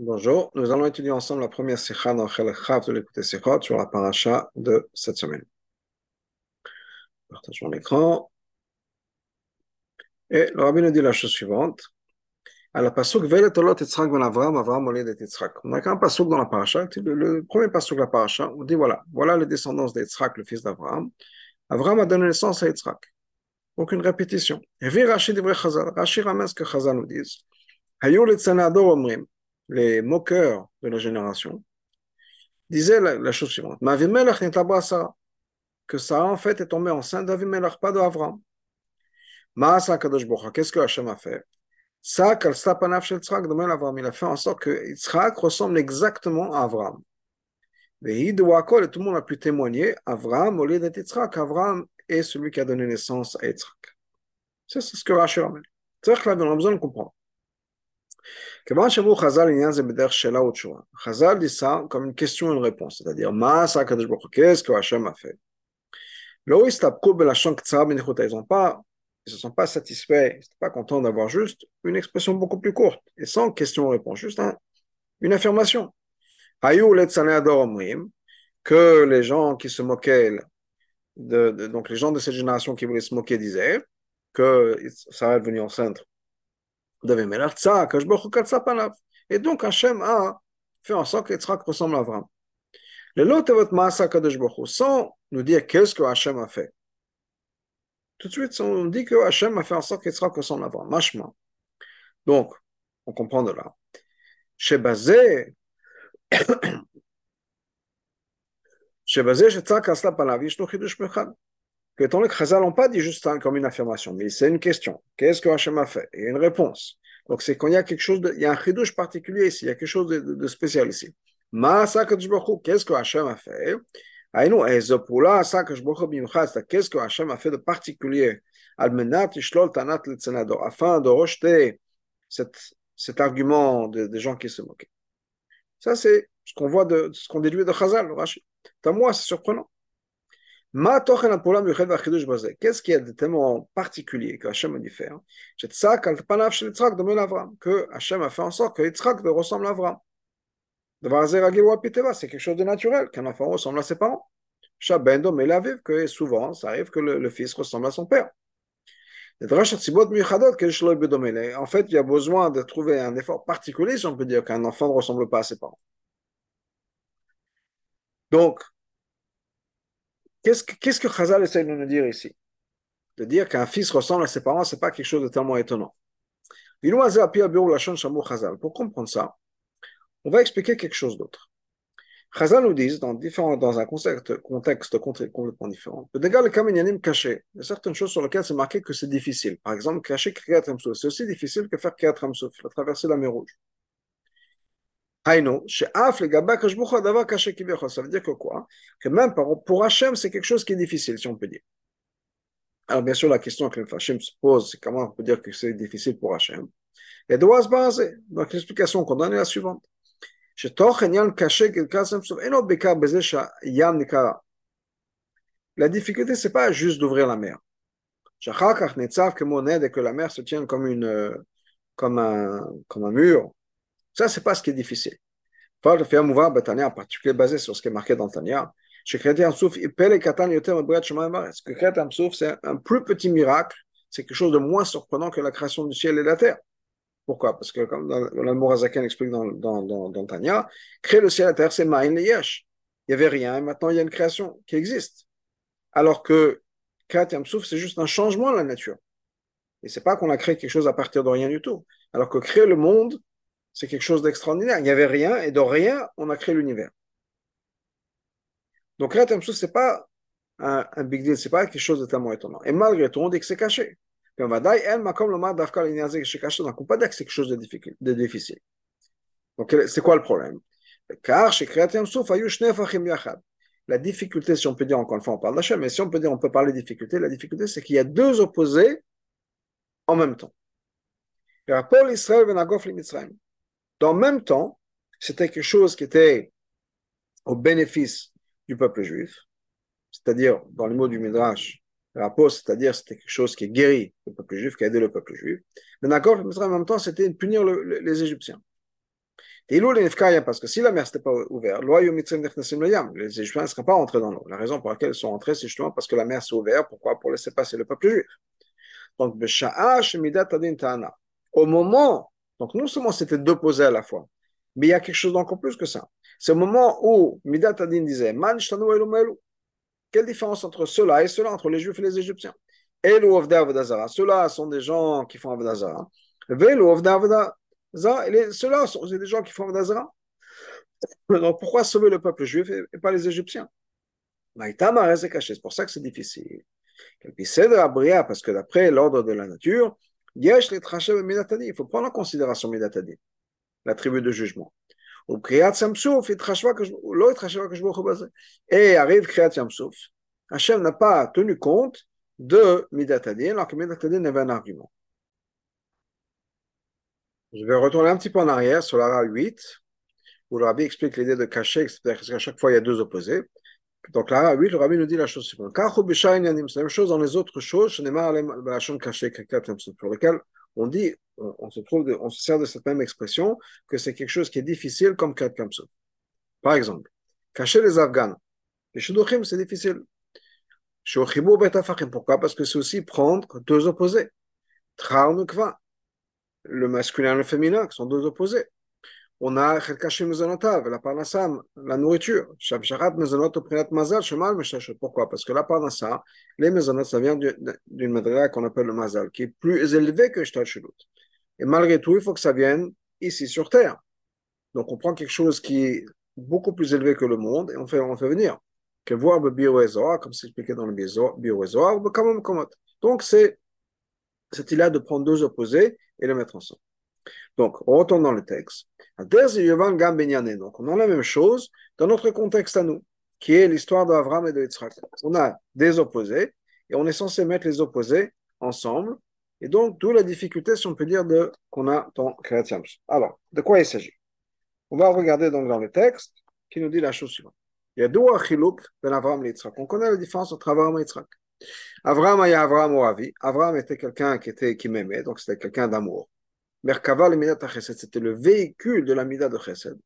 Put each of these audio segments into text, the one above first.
Bonjour, nous allons étudier ensemble la première sikha dans Chav de l'écouter sikhot sur la paracha de cette semaine. Partageons l'écran. Et le rabbin nous dit la chose suivante. À la pasuk Velet olot Yitzhak ben Avram, Avram olid et. On a qu'un pasuk dans la paracha, le, premier pasuk de la paracha, on dit voilà, voilà les descendants d'Yitzhak, le fils d'Avram. Avram a donné naissance à Yitzhak. Aucune répétition. Et vu Rashi dit vrai Chazal. Rashi ramène ce que Chazal nous dit. Hayou le tzanador omrim les moqueurs de la génération, disaient la, chose suivante que Sarah en fait est tombée enceinte d'Avimelech, pas d'Avram. Qu'est-ce que Hachem a fait? Il a fait en sorte que Yitzhak ressemble exactement à Avram. Et tout le monde a pu témoigner Avram au lieu d'être Yitzhak. Avram est celui qui a donné naissance à Yitzhak. C'est ce que Rachel amène. C'est-à-dire que là, on a besoin de comprendre. Chazal dit ça comme une question et une réponse, c'est-à-dire qu'est-ce que Hachem a fait? Ils ne se sont pas satisfaits, ils ne sont pas contents d'avoir juste une expression beaucoup plus courte et sans question-réponse, juste une affirmation. Que les gens qui se moquaient, de, donc les gens de cette génération qui voulaient se moquer disaient que enceinte et donc Hachem a fait en sorte qu'Yitzhak ressemble à Avram. Le lot est votre Kadosh sans nous dire qu'est-ce que Hachem a fait. Tout de suite, on dit que Hachem a fait en sorte qu'Yitzhak ressemble à Avram. Machma. Donc, on comprend de là. Chez Bazé, chez Bazé, chez Tzak Asla Palavi, je Chidush Mechad. Que tant que Chazal n'ont pas dit juste comme une affirmation, mais c'est une question. Qu'est-ce que Hachem a fait? Il y a une réponse. Donc c'est quand il y a quelque chose, de, il y a un chidouche particulier ici, il y a quelque chose de, de, de spécial ici. Qu'est-ce que Hachem a fait? Qu'est-ce que Hachem a fait de particulier? Afin de rejeter cet, cet argument des de gens qui se moquaient. Ça, c'est ce qu'on voit de ce qu'on déduit de Chazal, Rashi. moi, c'est surprenant. Qu'est-ce qu'il y a de tellement particulier que Hachem a dû faire? Que Hachem a fait en sorte que Yitzhak ressemble à Avram. C'est quelque chose de naturel qu'un enfant ressemble à ses parents. que souvent, ça arrive que le, le fils ressemble à son père. En fait, il y a besoin de trouver un effort particulier, si on peut dire, qu'un enfant ne ressemble pas à ses parents. Donc, Qu'est-ce que, qu'est-ce que Chazal essaie de nous dire ici? De dire qu'un fils ressemble à ses parents, ce n'est pas quelque chose de tellement étonnant. Pour comprendre ça, on va expliquer quelque chose d'autre. Chazal nous dit, dans, un contexte, contexte complètement différent, il y a certaines choses sur lesquelles c'est marqué que c'est difficile. Par exemple, cacher Kriyat c'est aussi difficile que faire Kriyat la traverser la mer Rouge. Ça veut dire que quoi? Que même pour Hachem, c'est quelque chose qui est difficile, si on peut dire. Alors, bien sûr, la question que Hachem se pose, c'est comment on peut dire que c'est difficile pour Hachem. Et doit se baser. Donc, l'explication qu'on donne est la suivante. La difficulté, c'est pas juste d'ouvrir la mer. que la mer se tienne comme, une, comme, un, comme un mur. Ça, c'est pas ce qui est difficile. Paul fait un mouvement en particulier basé sur ce qui est marqué dans Tania. Chez Chrétien Souf, il paie les Katan Yoter Ce que Chrétien Souf, c'est un plus petit miracle, c'est quelque chose de moins surprenant que la création du ciel et de la terre. Pourquoi? Parce que, comme le Mourazakan explique dans, dans, dans, dans, Tania, créer le ciel et la terre, c'est Ma'in Yesh. Il n'y avait rien, et maintenant il y a une création qui existe. Alors que Kriyat Souf, c'est juste un changement de la nature. Et c'est pas qu'on a créé quelque chose à partir de rien du tout. Alors que créer le monde, c'est quelque chose d'extraordinaire. Il n'y avait rien, et de rien, on a créé l'univers. Donc là, ce n'est pas un, big deal, ce n'est pas quelque chose de tellement étonnant. Et malgré tout, on dit que c'est caché. on va dire, elle dire que c'est quelque chose de difficile. Donc c'est quoi le problème? Car chez Kreatem Souf, la difficulté, si on peut dire, encore une fois, on parle d'Hachem, mais si on peut dire, on peut parler de difficulté, la difficulté, c'est qu'il y a deux opposés en même temps. Paul Israël Venagof Mitzrayim. Dans le même temps, c'était quelque chose qui était au bénéfice du peuple juif, c'est-à-dire, dans les mots du Midrash, rapport, c'est-à-dire c'était quelque chose qui est guéri le peuple juif, qui a aidé le peuple juif. Mais d'accord, en même temps, c'était de punir le, les Égyptiens. Parce que si la mer n'était pas ouverte, les Égyptiens ne seraient pas entrés dans l'eau. La raison pour laquelle ils sont entrés, c'est justement parce que la mer s'est ouverte. Pourquoi? Pour laisser passer le peuple juif. Donc, au moment, donc non seulement c'était posés à la fois, mais il y a quelque chose d'encore plus que ça. C'est au moment où Midat Adin disait Man Quelle différence entre ceux-là et ceux-là, entre les Juifs et les Égyptiens? Ceux-là sont des gens qui font Avodazara. Ceux-là sont des gens qui font Avodazara. Donc pourquoi sauver le peuple juif et pas les Égyptiens? C'est pour ça que c'est difficile. Parce que d'après l'ordre de la nature, il faut prendre en considération Midatadi, la tribu de jugement. Et arrive Kriyat Yamsouf. Hachem n'a pas tenu compte de Midatadi, alors que Midatadi n'avait un argument. Je vais retourner un petit peu en arrière sur l'ara 8, où le rabbi explique l'idée de cacher, c'est-à-dire qu'à chaque fois il y a deux opposés. Donc là, oui, le rabbi nous dit la chose suivante. C'est la même chose dans les autres choses, pour lequel on dit, on, se trouve, on se sert de cette même expression, que c'est quelque chose qui est difficile comme Kat Par exemple, cacher les Afghans. Les Shidduchim, c'est difficile. Pourquoi? Parce que c'est aussi prendre deux opposés. Le masculin et le féminin, qui sont deux opposés on a la la nourriture. Pourquoi? Parce que la parnassa, les mezonot, ça vient d'une madriga qu'on appelle le mazal, qui est plus élevé que shtalshelut. Et malgré tout, il faut que ça vienne ici sur terre. Donc on prend quelque chose qui est beaucoup plus élevé que le monde et on fait, on fait venir. Que voir le comme c'est expliqué dans le Donc c'est cette idée de prendre deux opposés et les mettre ensemble. Donc, on retourne dans le texte. Donc, on a la même chose dans notre contexte à nous, qui est l'histoire d'Avram et de Yitzhak. On a des opposés et on est censé mettre les opposés ensemble. Et donc, d'où la difficulté, si on peut dire, de, qu'on a dans Kriyat Alors, de quoi il s'agit? On va regarder donc dans le texte qui nous dit la chose suivante. Il y a deux achiluk ben Avram et Yitzhak. On connaît la différence entre Avram et Yitzhak. Avram, a Avram ou Avi. Avram était quelqu'un qui, était, qui m'aimait, donc c'était quelqu'un d'amour. Merkava le c'était le véhicule de la mida de chesed.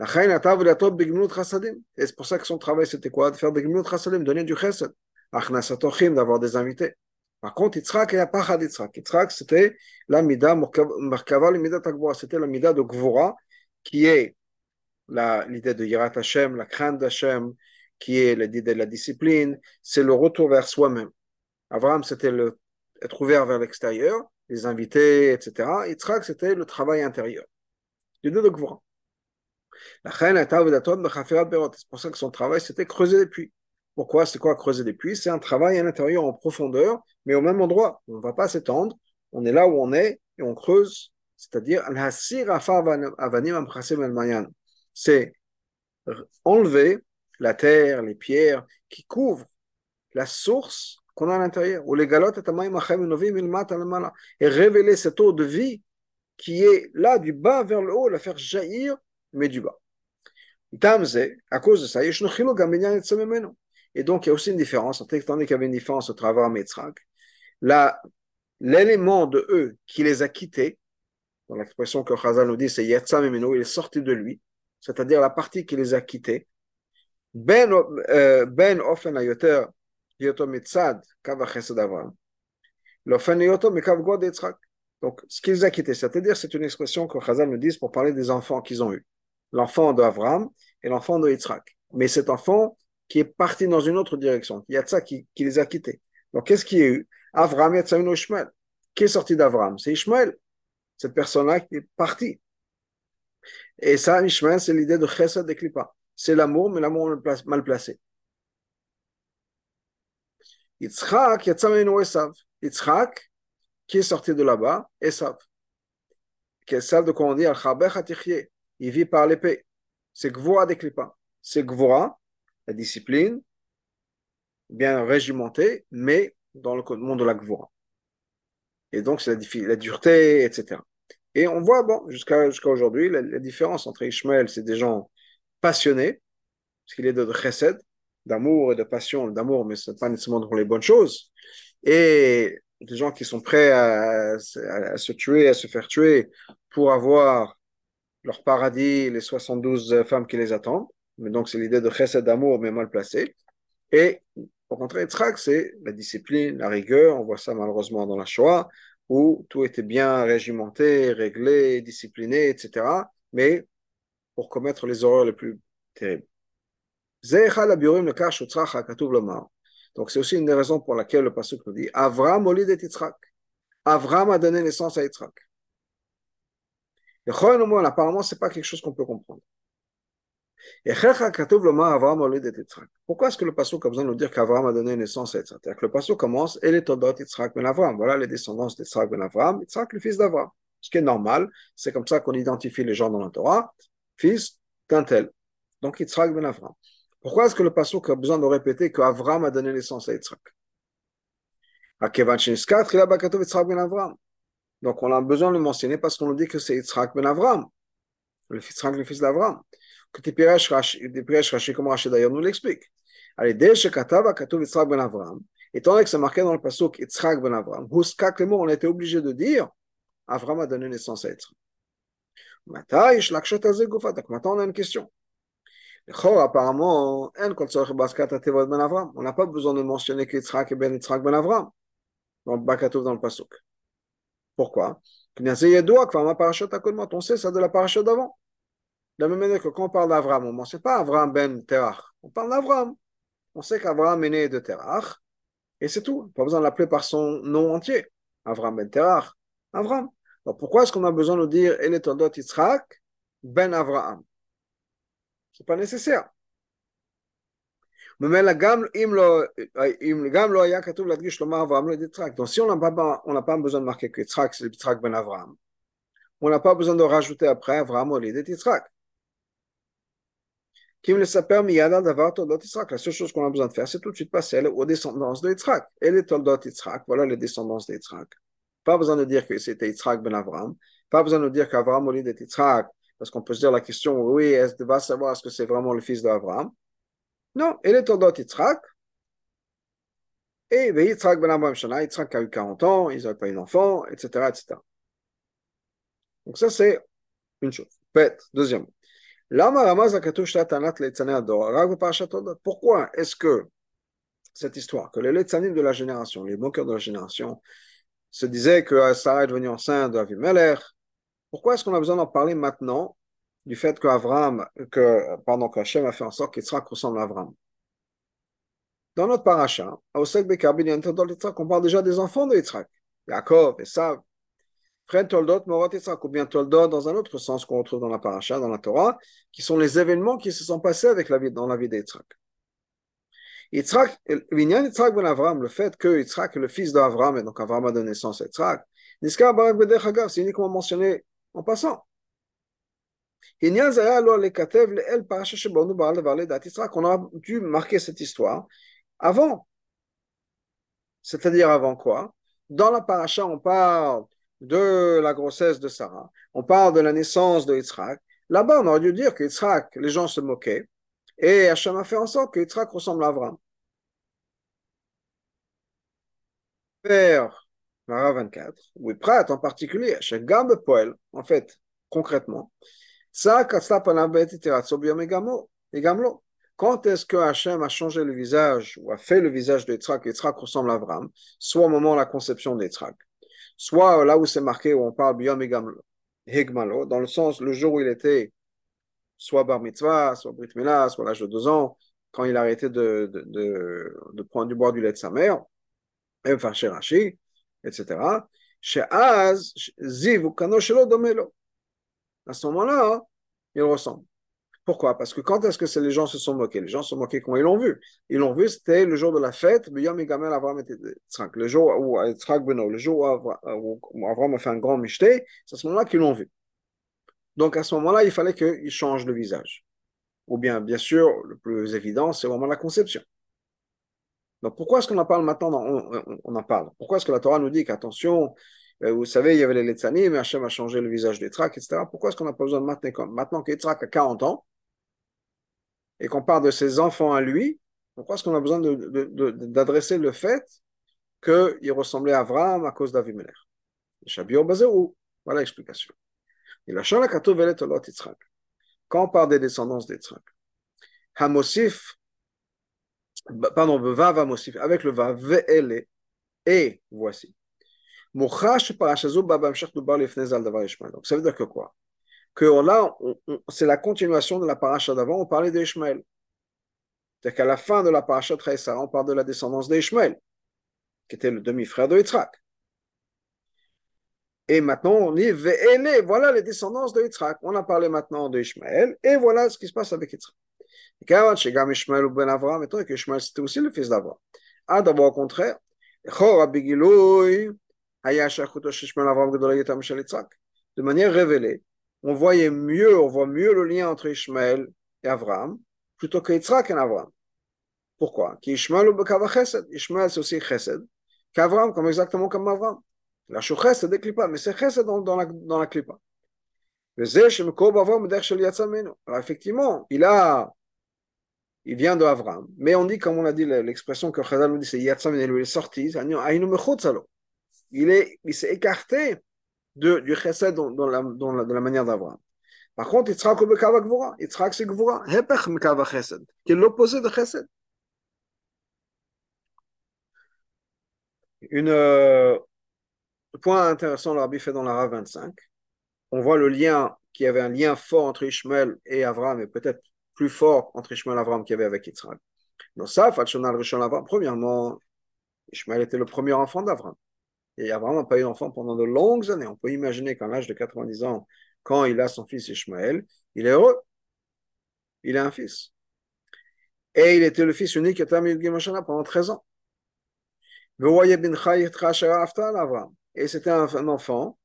Et c'est pour ça que son travail c'était quoi? De faire des chassadim, donner du chesed. d'avoir des invités. Par contre, Yitzhak et Apachad Yitzhak. Yitzhak, c'était la mida, Merkava le mida c'était la mida de Gvora, qui est l'idée de Yirat Hashem, la crainte d'Hashem, qui est l'idée de la discipline, c'est le retour vers soi-même. Abraham, c'était être ouvert vers l'extérieur, les invités, etc. Yitzhak, c'était le travail intérieur. Du deux de Gvura. La C'est pour ça que son travail, c'était creuser des puits. Pourquoi C'est quoi creuser des puits? C'est un travail à l'intérieur en profondeur, mais au même endroit. On ne va pas s'étendre. On est là où on est et on creuse. C'est-à-dire, c'est enlever la terre, les pierres qui couvrent la source qu'on a à l'intérieur. Ou les galotes et révéler cette eau de vie qui est là du bas vers le haut, la faire jaillir, mais du bas. À cause de ça, et donc il y a aussi une différence, donné qu'il y avait une différence au travers Metzrak, l'élément de eux qui les a quittés, dans l'expression que Chazal nous dit, c'est Yetzam il est sorti de lui, c'est-à-dire la partie qui les a quittés, Ben, euh, ben Ofen Ayoter donc, ce qu'ils a quitté, c'est-à-dire, c'est une expression que Chazal nous dit pour parler des enfants qu'ils ont eus. L'enfant d'Avram et l'enfant de Yitzhak. Mais cet enfant qui est parti dans une autre direction. Il y a de ça qui, les a quittés. Donc, qu'est-ce qu'il y a eu Avram et Ishmael. Qui est sorti d'Avram C'est Ishmael. Cette personne-là qui est partie. Et ça, Ishmael, c'est l'idée de Chesed et Klippa. C'est l'amour, mais l'amour mal placé. Yitzhak, Yatzamenu Esav. Yitzhak, qui est sorti de là-bas, Esav. Esav, de quoi on dit, Il vit par l'épée. C'est Gvora des Klippa. C'est Gvora, la discipline, bien régimentée, mais dans le monde de la Gvora. Et donc, c'est la, la, dureté, etc. Et on voit, bon, jusqu'à aujourd'hui, la, différence entre Ishmael, c'est des gens passionnés, parce qu'il est de chesed, d'amour et de passion, d'amour, mais ce n'est pas nécessairement pour les bonnes choses. Et des gens qui sont prêts à, se tuer, à se faire tuer pour avoir leur paradis, les 72 femmes qui les attendent. Mais donc, c'est l'idée de chesed d'amour, mais mal placé. Et au contraire, Yitzhak, c'est la discipline, la rigueur. On voit ça malheureusement dans la Shoah, où tout était bien régimenté, réglé, discipliné, etc. Mais pour commettre les horreurs les plus terribles. Donc, c'est aussi une des raisons pour laquelle le passage nous dit Avram. Avram a donné naissance à Yitzhak. Apparemment, ce n'est pas quelque chose qu'on peut comprendre. Pourquoi est-ce que le passage a besoin de nous dire qu'Avram a donné naissance à Yitzhak C'est-à-dire que le passage commence et les Todot Yitzhak ben Avram. Voilà les descendants d'Yitzhak ben Avram. Yitzhak, le fils d'Avram. Ce qui est normal, c'est comme ça qu'on identifie les gens dans la Torah, fils d'un tel. Donc Yitzhak ben Avram. Pourquoi est-ce que le passage a besoin de répéter qu'Avram a donné naissance à Yitzhak? Donc on a besoin de le mentionner parce qu'on nous dit que c'est Yitzhak ben Avram, le fils, le fils d'Avram. Que Tipiresh Rashi, comme Rashi d'ailleurs nous l'explique. Allez, dès que Katava Katov Yitzhak ben Avram, étant donné que c'est marqué dans le passage Yitzhak ben Avram, Huskak le mot, on été obligé de dire Avram a donné naissance à Yitzhak. Maintenant, on a une question. Apparemment, ben on n'a pas besoin de mentionner qu'Yitzhak est ben Yitzhak ben Avram dans le Bakatov dans le Pasuk. Pourquoi? On sait ça de la paracha d'avant. De la même manière que quand on parle d'Avram, on ne sait pas Avram ben Terach. On parle d'Avram. On sait qu'Avram est né de Terach. Et c'est tout. Pas besoin de l'appeler par son nom entier. Avram ben Terach. Avram. Donc pourquoi est-ce qu'on a besoin de dire El Yitzhak ben Avraham Ce n'est pas nécessaire. Donc si on n'a pas, on pas besoin de marquer que Yitzhak c'est Yitzhak ben Avraham, on n'a pas besoin de rajouter après Avraham au lieu Yitzhak. La seule chose qu'on a besoin de faire, c'est tout de suite passer aux descendances de Yitzhak. Et les Toldot Yitzhak, voilà les descendances de Yitzhak. Pas besoin de dire que c'était Yitzhak ben Avraham. Pas besoin de dire qu'Avraham au lieu de Yitzhak, parce qu'on peut se dire la question, oui, est-ce va savoir est-ce que c'est vraiment le fils d'Avraham. Non, il est Tordot Yitzhak. Et Yitzhak ben Abraham Shana, Yitzhak a eu 40 ans, ils n'avaient pas eu d'enfant, etc., etc. Donc ça, c'est une chose. Bête. Deuxième. Pourquoi est-ce que cette histoire, que les Letzanim de la génération, les moqueurs de la génération, se disaient que Sarah est devenue enceinte d'Avimelech, pourquoi est-ce qu'on a besoin d'en parler maintenant du fait que Avram, que, pardon, qu'Hachem a fait en sorte qu'Yitzhak ressemble à Avram. Dans notre paracha, Bekabin, on parle déjà des enfants de Yitzhak, Yaakov, Esav, Fren Toldot, Morot Yitzhak, ou bien Toldot dans un autre sens qu'on retrouve dans la paracha, dans la Torah, qui sont les événements qui se sont passés avec la vie, dans la vie d'Yitzhak. Yitzhak ben Avram, le fait que Yitzhak est le fils d'Avram, et donc Avram a donné naissance à Yitzhak, c'est uniquement mentionné en passant. On a dû marquer cette histoire avant. C'est-à-dire avant quoi? Dans la paracha, on parle de la grossesse de Sarah, on parle de la naissance de Yitzhak. Là-bas, on aurait dû dire que Yitzhak, les gens se moquaient, et Hachem a fait en sorte que Yitzhak ressemble à Avram. Vers Mara 24, oui, Prat en particulier, Gambe Poel, en fait, concrètement, quand est-ce que Hachem a changé le visage ou a fait le visage de Yitzhak, Yitzhak ressemble à Avram, soit au moment de la conception d'Yitzhak, soit là où c'est marqué, où on parle Biyom Higmalo, dans le sens, le jour où il était soit Bar Mitzvah, soit Brit Mila, soit l'âge de deux ans, quand il a arrêté de, de prendre du bois du lait de sa mère, et enfin chez Rashi, etc. À ce moment-là, il ressemble. Pourquoi? Parce que quand est-ce que les gens se sont moqués? Les gens se sont moqués quand ils l'ont vu. Ils l'ont vu, c'était le jour de la fête, le jour où le jour où Avram a fait un grand michté, c'est à ce moment-là qu'ils l'ont vu. Donc à ce moment-là, il fallait qu'il change de visage. Ou bien, bien sûr, le plus évident, c'est vraiment la conception. Donc pourquoi est-ce qu'on en parle maintenant on, en parle? Pourquoi est-ce que la Torah nous dit qu'attention, euh, vous savez, il y avait les Letzanim, mais Hachem a changé le visage d'Etzrak, etc. Pourquoi est-ce qu'on n'a pas besoin de maintenant, maintenant qu'Etzrak a 40 ans et qu'on parle de ses enfants à lui, pourquoi est-ce qu'on a besoin d'adresser le fait qu'il ressemblait à Avram à cause d'Avimelech? Voilà l'explication. Olot Yitzhak. Quand on parle des descendances d'Yitzhak, Hamosif, pardon, va va mosif, avec le va, ve'ele, et voici. Donc ça veut dire que quoi? Que là, c'est la continuation de la paracha d'avant, on parlait d'Ishmael. C'est-à-dire qu'à la fin de la paracha de on parle de la descendance d'Ishmael, qui était le demi-frère de Yitzhak. Et maintenant, on dit, voilà les descendances de. On a parlé maintenant d'Ishmael, et voilà ce qui se passe avec Yitzhak. Maintenant que Ishmael c'était aussi le fils d'Abraham. Ah, d'abord au contraire, de manière révélée, on voyait mieux, on voit mieux le lien entre Ishmael et Abraham plutôt que Yitzhak et Abraham. Pourquoi? Ishmael c'est aussi chesed qu'Abraham, comme exactement comme Abraham. La chesed des clipa, mais c'est chesed dans, dans, la, dans la clipa. Alors effectivement, il a il vient de Avram. Mais on dit, comme on a dit, l'expression que Chazal nous dit, c'est Yatsam, il est sorti, il est, il s'est écarté du chesed dans, dans, la, dans, la, dans la manière d'Avram. Par contre, Yitzhak ou Bekava Gvura. Yitzhak c'est Gvura. Hepech Mekava Chesed, qui est l'opposé de Chesed. Une, euh, point intéressant, le Rabbi fait dans la Rav 25. On voit le lien, qu'il y avait un lien fort entre Ishmael et Avram, et peut-être plus fort entre Ishmael et Avram qu'il y avait avec Yitzhak. Donc ça, premièrement, Ishmael était le premier enfant d'Avram. Et Avram n'a pas eu d'enfant pendant de longues années. On peut imaginer qu'à l'âge de 90 ans, quand il a son fils Ishmael, il est heureux. Il a un fils. Et il était le fils unique pendant 13 ans. Et c'était un, enfant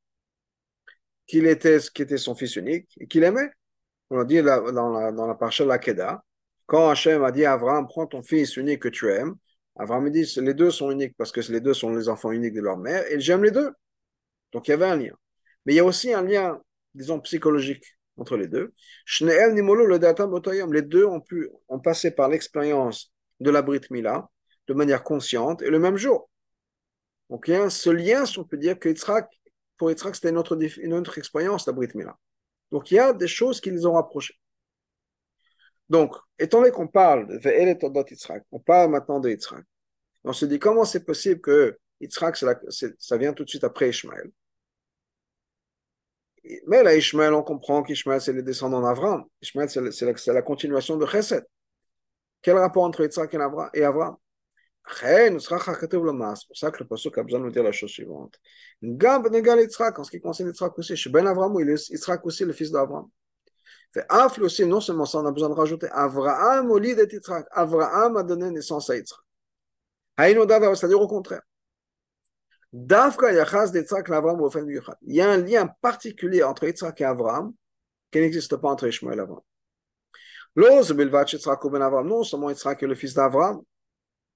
qui était, qui était son fils unique et qu'il aimait on a dit dans la, dans la parasha de la Keda, quand Hachem a dit à Abraham, prends ton fils unique que tu aimes, Abraham dit, les deux sont uniques parce que les deux sont les enfants uniques de leur mère, et j'aime les deux. Donc il y avait un lien. Mais il y a aussi un lien, disons, psychologique entre les deux. Les deux ont pu, ont passé par l'expérience de la Brit Mila de manière consciente et le même jour. Donc il y a ce lien, si on peut dire que pour Yitzhak, c'était une autre, une autre expérience, la Brit Mila. Donc il y a des choses qui les ont rapprochés. Donc, étant donné qu'on parle de Yitzhak, on parle maintenant de on se dit comment c'est possible que Yitzhak, ça vient tout de suite après Ishmael? Mais là, Ishmael, on comprend qu'Ishmael, c'est les descendants d'Avram. Ishmael, c'est la, continuation de Chesed. Quel rapport entre Yitzhak et Avram? C'est pour ça que le pasuk a besoin de nous dire la chose suivante. En ce qui concerne Yitzhak aussi, chez Ben Avram, il est Yitzhak aussi le fils d'Avram. Afli aussi, non seulement ça, on a besoin de rajouter Avraham lit de Yitzhak. Avraham a donné naissance à Yitzhak. C'est-à-dire au contraire. Il y a un lien particulier entre Yitzhak et Avram qui n'existe pas entre Ishmael et Avram. Ben non seulement Yitzhak est le fils d'Avram,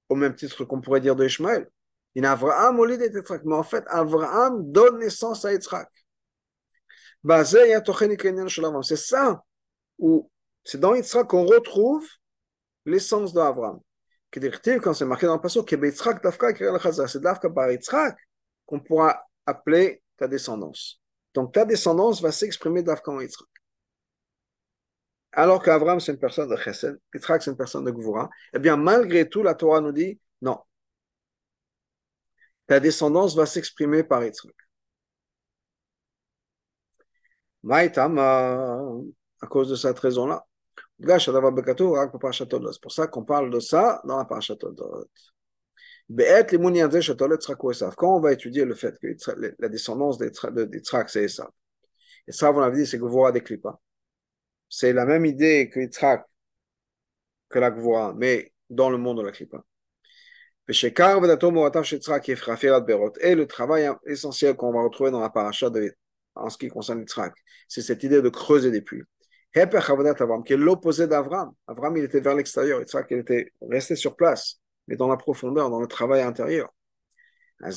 au même titre qu'on pourrait dire de Ishmael. Il a Avraham au lit d'Yitzhak, mais en fait, Avraham donne naissance à Yitzhak. C'est ça, où c'est dans Yitzhak qu'on retrouve l'essence d'Avraham. Quand c'est marqué dans le passage, c'est Dafka par Yitzhak qu'on pourra appeler ta descendance. Donc ta descendance va s'exprimer Dafka en Yitzhak. Alors qu'Avram, c'est une personne de Chesed, Yitzhak, c'est une personne de Gvura, eh bien, malgré tout, la Torah nous dit non. Ta descendance va s'exprimer par Yitzhak. Maïtama, à cause de cette raison-là. C'est pour ça qu'on parle de ça dans la Parashatodot. Quand on va étudier le fait que la descendance d'Yitzhak, c'est Esav. Esav, on avait dit, c'est Gvura des Klippas c'est la même idée que Yitzhak, que la Gvoa, mais dans le monde de la Klippa. Et le travail essentiel qu'on va retrouver dans la paracha de, en ce qui concerne Yitzhak, c'est cette idée de creuser des puits. qui est l'opposé d'Avram. Avram, il était vers l'extérieur. Il était resté sur place, mais dans la profondeur, dans le travail intérieur. Tout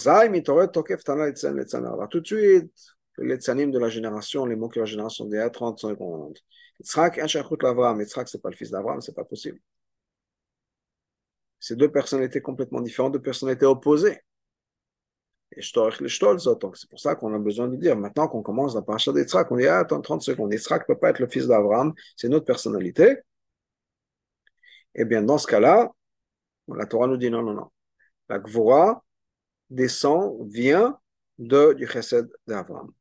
de suite, les tzanim de la génération, les mots de la génération a 30 secondes. Yitzhak, un shachut l'Avram. Yitzhak, ce n'est pas le fils d'Avram, ce n'est pas possible. Ces deux personnalités complètement différentes, deux personnalités opposées. Et donc c'est pour ça qu'on a besoin de dire, maintenant qu'on commence la paracha d'Yitzhak, on dit, ah, attends 30 secondes, Yitzhak ne peut pas être le fils d'Abraham, c'est une autre personnalité. Eh bien, dans ce cas-là, la Torah nous dit non, non, non. La Gvora descend, vient de, du chesed d'Abraham.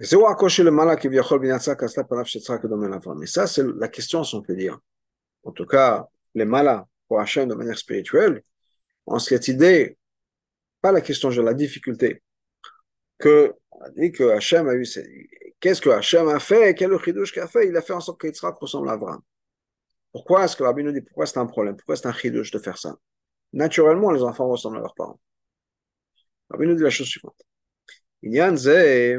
Et ça, c'est la question, si on peut dire. En tout cas, les malas pour Hachem de manière spirituelle, en cette idée, pas la question de la difficulté, que on a dit que Hachem a eu, qu'est-ce que Hachem a fait, quel est le chidouche qu'il a fait, il a fait en sorte qu'Yitzhak ressemble à Abraham. Pourquoi est-ce que Rabbi nous dit, pourquoi c'est un problème, pourquoi c'est un chidouche de faire ça? Naturellement, les enfants ressemblent à leurs parents. Rabbi nous dit la chose suivante. Inyan Zeh,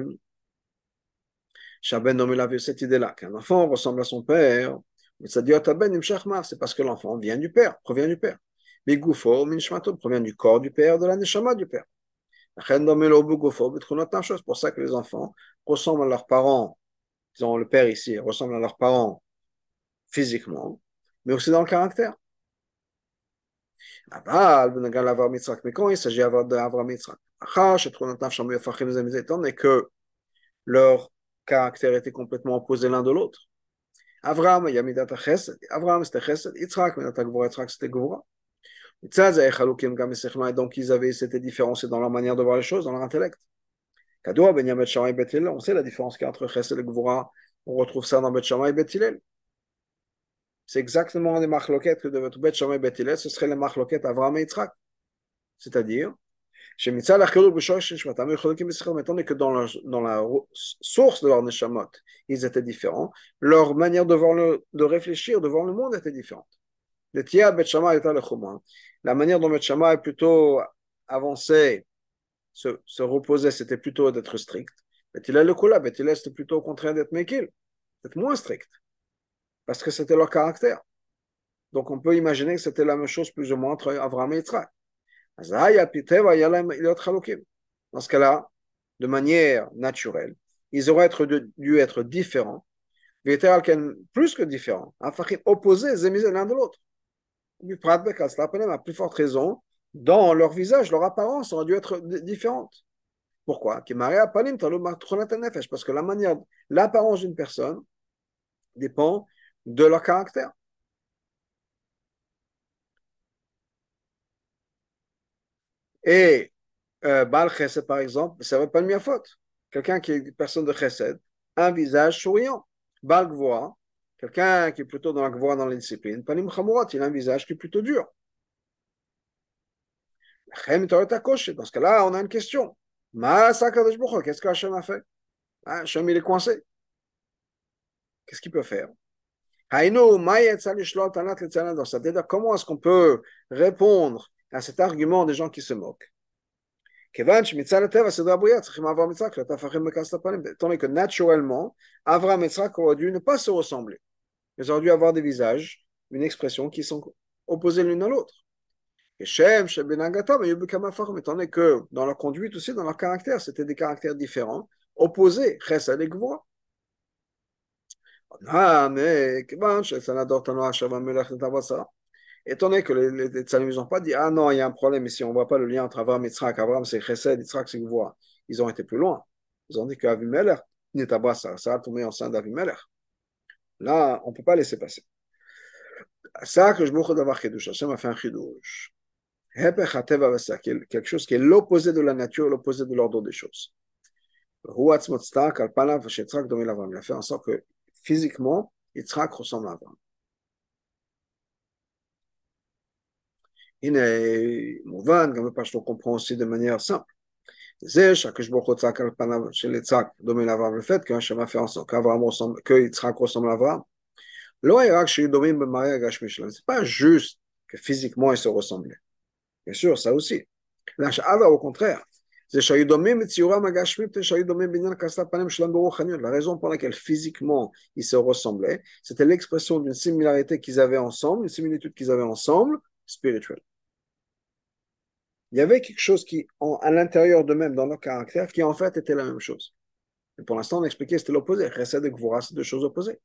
Shaben il avait cette idée-là, qu'un enfant ressemble à son père, c'est parce que l'enfant vient du père, provient du père. Bigufo, minshmato, provient du corps du père, de la neshama du père. C'est pour ça que les enfants ressemblent à leurs parents, disons le père ici, ressemble à leurs parents physiquement, mais aussi dans le caractère. Mais quand il s'agit d'Avram Yitzhak, étant que leur caractère était complètement opposé l'un de l'autre. Avram, Yamidat Chesed, Avram c'était Chesed, Yitzhak, Midat Gvora, Yitzhak c'était Gvora. Donc ils avaient, c'était différencié dans leur manière de voir les choses, dans leur intellect. On sait la différence qu'il y a entre Chesed et Gvora. On retrouve ça dans Bet Shammai et Bet C'est exactement les marloquettes que de votre Bet Shammai et Bet ce serait les marloquettes Avram et Yitzhak. C'est-à-dire, donné que dans la, dans la source de leur neshamot, ils étaient différents, leur manière de, voir le, de réfléchir, le monde était différente. Le tia Bet était le la manière dont Metchama est plutôt avancé, se, reposer, c'était plutôt d'être strict. Mais le Kula, Bethilel, c'était plutôt au contraire d'être Mekil, d'être moins strict. Parce que c'était leur caractère. Donc on peut imaginer que c'était la même chose plus ou moins entre Abraham et Yitzhak. Dans ce cas-là, de manière naturelle, ils auraient dû être différents, plus que différents, opposés l'un de l'autre à plus forte raison, dans leur visage, leur apparence aurait dû être différente. Pourquoi? Parce que la manière, l'apparence d'une personne dépend de leur caractère. Et euh, Chesed, par exemple, ça ne va pas de ma faute. Quelqu'un qui est une personne de Chesed, un visage souriant. Baal Gvoa, Quelqu'un qui est plutôt dans la voie dans Panim Chamurat, il a un visage qui est plutôt dur. Dans ce cas-là, on a une question. Qu'est-ce que Hachem a fait? Ah, Hachem, il est coincé. Qu'est-ce qu'il peut faire? Comment est-ce qu'on peut répondre à cet argument des gens qui se moquent donné que naturellement, Avram et Yitzhak auraient dû ne pas se ressembler. Ils auraient dû avoir des visages, une expression qui sont opposés l'une à l'autre. Et Shem, Shem Ben étant donné que dans leur conduite aussi, dans leur caractère, c'était des caractères différents, opposés, Chesed et Gvoa. Ah, mais, étant donné que les, les Tzalim n'ont pas dit, ah non, il y a un problème ici, on ne voit pas le lien entre Avram et Yitzhak, Avram c'est Chesed, Yitzhak c'est Gvoa. Ils ont été plus loin. Ils ont dit qu'Avimelech, Netabasa, ça a tombé enceinte d'Avimelech. Là, on ne peut pas laisser passer. Ça, que je me d'avoir chidouche. Hachem a fait un chidouche. Quelque chose qui est l'opposé de la nature, l'opposé de l'ordre des choses. Il a fait en sorte que physiquement, Yitzhak ressemble à Abraham. גם בפרשת on comprend aussi de manière simple. זה שהקדוש ברוך הוא צעק על פניו של יצחק דומה לאברהם לפת, כיוון שמה פרנסו, כיצחק רוסם לאברהם. לא היה רק שיהיו דומים במראה הגשמי שלהם, זה pas juste que physiquement ils se ressemblaient. Bien sûr, ça aussi. là, au contraire, זה שהיו דומים בציורם הגשמי, שהיו דומים בעניין כסת הפנים שלהם ברוחניות. La raison pour laquelle physiquement ils se ressemblaient, c'était l'expression d'une similarité qu'ils avaient ensemble, une similitude qu'ils avaient ensemble, spirituelle il y avait quelque chose qui, à l'intérieur d'eux-mêmes, dans leur caractère, qui en fait était la même chose. Et pour l'instant, on expliquait que c'était l'opposé. Chesed et Gvura, c'est deux choses opposées.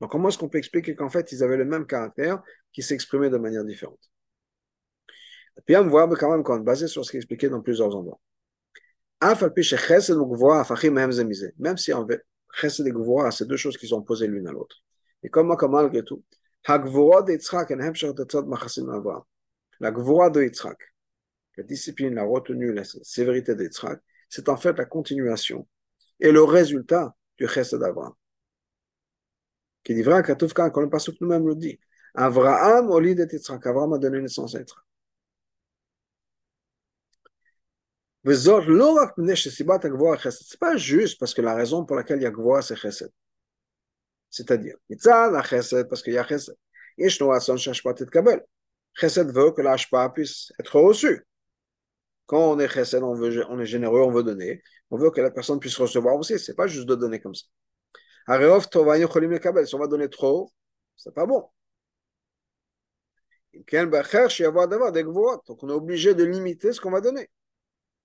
Donc, comment est-ce qu'on peut expliquer qu'en fait, ils avaient le même caractère qui s'exprimait de manière différente? Puis on voit quand même, quand basé sur ce qui est expliqué dans plusieurs endroits. Même si en fait, chesed et gvura, c'est deux choses qui sont opposées l'une à l'autre. Et comme, comme malgré tout, la gvura de Yitzhak, la discipline, la retenue, la sévérité de Yitzhak, c'est en fait la continuation et le résultat du chesed d'Abraham. Qui dit vrai, Katouf quand le passage nous-mêmes le dit. Abraham, au lit de Yitzhak, Abraham a donné naissance à Yitzhak. C'est pas juste parce que la raison pour laquelle il y a Gvoa, c'est Chesed. C'est-à-dire, la Chesed, parce qu'il y a Chesed. Chesed veut que l'Ashpa puisse être reçu. Quand on est Chesed, on, est généreux, on veut donner. On veut que la personne puisse recevoir aussi. C'est pas juste de donner comme ça. Si on va donner trop, c'est pas bon. Donc on est obligé de limiter ce qu'on va donner.